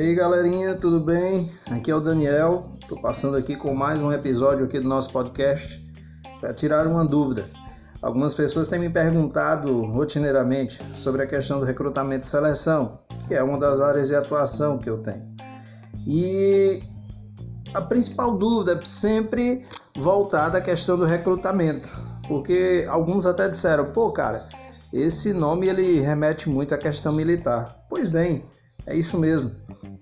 aí galerinha, tudo bem? Aqui é o Daniel, estou passando aqui com mais um episódio aqui do nosso podcast para tirar uma dúvida. Algumas pessoas têm me perguntado rotineiramente sobre a questão do recrutamento e seleção, que é uma das áreas de atuação que eu tenho. E a principal dúvida é sempre voltada à questão do recrutamento, porque alguns até disseram, pô cara, esse nome ele remete muito à questão militar. Pois bem, é isso mesmo.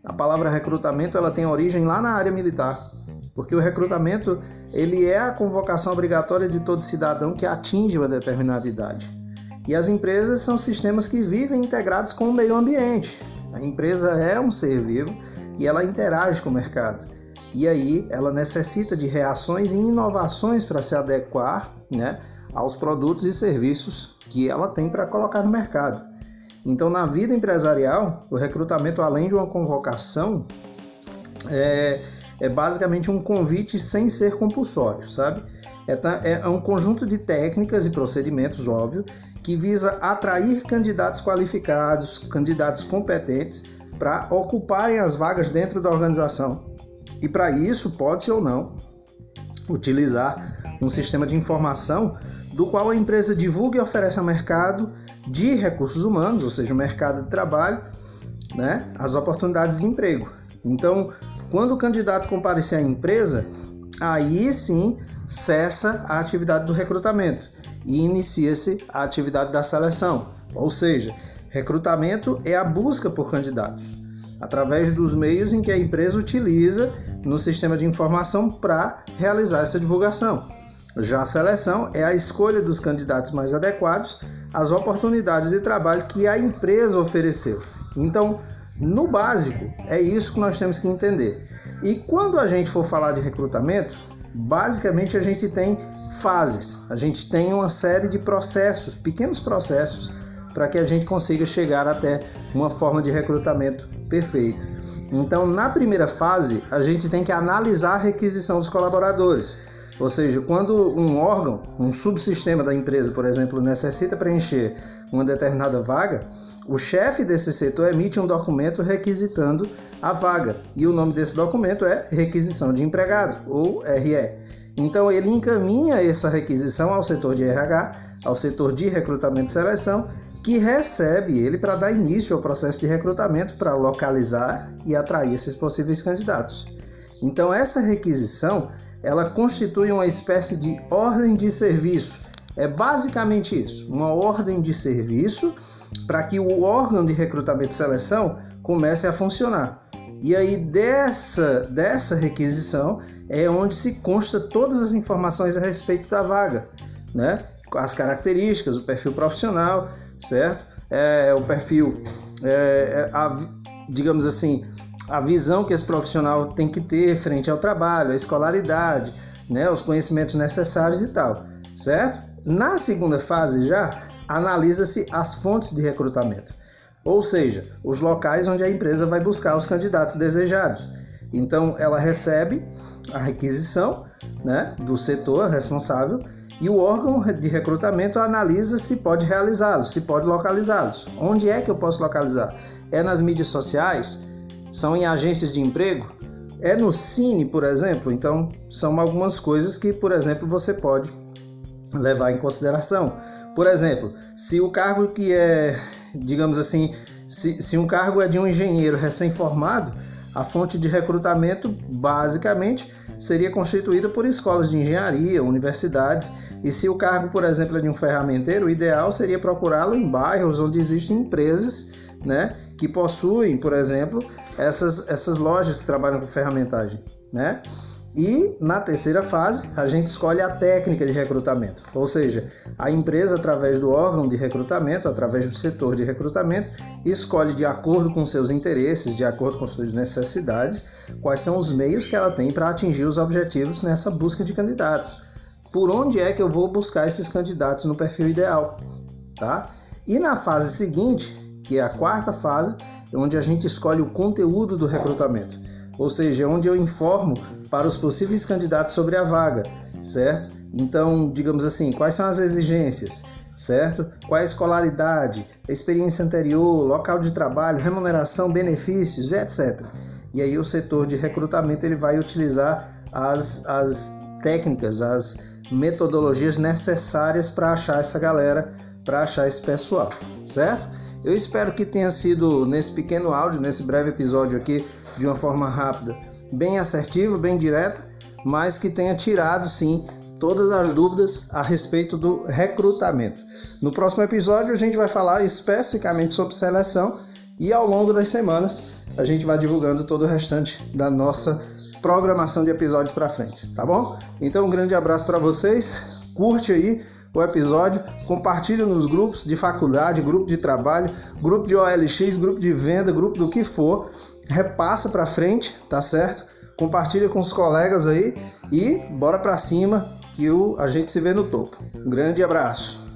A palavra recrutamento ela tem origem lá na área militar, porque o recrutamento ele é a convocação obrigatória de todo cidadão que atinge uma determinada idade. E as empresas são sistemas que vivem integrados com o meio ambiente. A empresa é um ser vivo e ela interage com o mercado. E aí ela necessita de reações e inovações para se adequar né, aos produtos e serviços que ela tem para colocar no mercado. Então, na vida empresarial, o recrutamento, além de uma convocação, é, é basicamente um convite sem ser compulsório, sabe? É, é um conjunto de técnicas e procedimentos, óbvio, que visa atrair candidatos qualificados, candidatos competentes para ocuparem as vagas dentro da organização. E para isso, pode-se ou não utilizar um sistema de informação do qual a empresa divulga e oferece ao mercado de recursos humanos, ou seja, o mercado de trabalho, né, as oportunidades de emprego. Então, quando o candidato comparecer à empresa, aí sim cessa a atividade do recrutamento e inicia-se a atividade da seleção. Ou seja, recrutamento é a busca por candidatos através dos meios em que a empresa utiliza no sistema de informação para realizar essa divulgação. Já a seleção é a escolha dos candidatos mais adequados às oportunidades de trabalho que a empresa ofereceu. Então, no básico, é isso que nós temos que entender. E quando a gente for falar de recrutamento, basicamente a gente tem fases, a gente tem uma série de processos, pequenos processos, para que a gente consiga chegar até uma forma de recrutamento perfeita. Então, na primeira fase, a gente tem que analisar a requisição dos colaboradores. Ou seja, quando um órgão, um subsistema da empresa, por exemplo, necessita preencher uma determinada vaga, o chefe desse setor emite um documento requisitando a vaga. E o nome desse documento é Requisição de Empregado, ou RE. Então ele encaminha essa requisição ao setor de RH, ao setor de recrutamento e seleção, que recebe ele para dar início ao processo de recrutamento para localizar e atrair esses possíveis candidatos. Então essa requisição ela constitui uma espécie de ordem de serviço. É basicamente isso, uma ordem de serviço para que o órgão de recrutamento e seleção comece a funcionar. E aí dessa, dessa requisição é onde se consta todas as informações a respeito da vaga, né? As características, o perfil profissional, certo? É, o perfil, é, é a, digamos assim, a visão que esse profissional tem que ter frente ao trabalho, a escolaridade, né, os conhecimentos necessários e tal, certo? Na segunda fase já analisa-se as fontes de recrutamento, ou seja, os locais onde a empresa vai buscar os candidatos desejados. Então ela recebe a requisição né, do setor responsável e o órgão de recrutamento analisa se pode realizá-los, se pode localizá-los. Onde é que eu posso localizar? É nas mídias sociais? São em agências de emprego? É no Cine, por exemplo? Então, são algumas coisas que, por exemplo, você pode levar em consideração. Por exemplo, se o cargo que é, digamos assim, se, se um cargo é de um engenheiro recém-formado, a fonte de recrutamento basicamente seria constituída por escolas de engenharia, universidades, e se o cargo, por exemplo, é de um ferramenteiro, o ideal seria procurá-lo em bairros onde existem empresas né, que possuem, por exemplo, essas, essas lojas que trabalham com ferramentagem, né? E na terceira fase, a gente escolhe a técnica de recrutamento, ou seja, a empresa, através do órgão de recrutamento, através do setor de recrutamento, escolhe de acordo com seus interesses, de acordo com suas necessidades, quais são os meios que ela tem para atingir os objetivos nessa busca de candidatos. Por onde é que eu vou buscar esses candidatos no perfil ideal, tá? E na fase seguinte, que é a quarta fase, onde a gente escolhe o conteúdo do recrutamento, ou seja, onde eu informo para os possíveis candidatos sobre a vaga, certo? Então, digamos assim, quais são as exigências? certo? Qual é a escolaridade, experiência anterior, local de trabalho, remuneração, benefícios, etc. E aí o setor de recrutamento ele vai utilizar as, as técnicas, as metodologias necessárias para achar essa galera, para achar esse pessoal, certo? Eu espero que tenha sido nesse pequeno áudio, nesse breve episódio aqui, de uma forma rápida, bem assertiva, bem direta, mas que tenha tirado sim todas as dúvidas a respeito do recrutamento. No próximo episódio a gente vai falar especificamente sobre seleção e ao longo das semanas a gente vai divulgando todo o restante da nossa programação de episódios para frente, tá bom? Então um grande abraço para vocês, curte aí o episódio, compartilhe nos grupos de faculdade, grupo de trabalho, grupo de OLX, grupo de venda, grupo do que for, repassa para frente, tá certo? Compartilha com os colegas aí e bora para cima que o, a gente se vê no topo. Um grande abraço.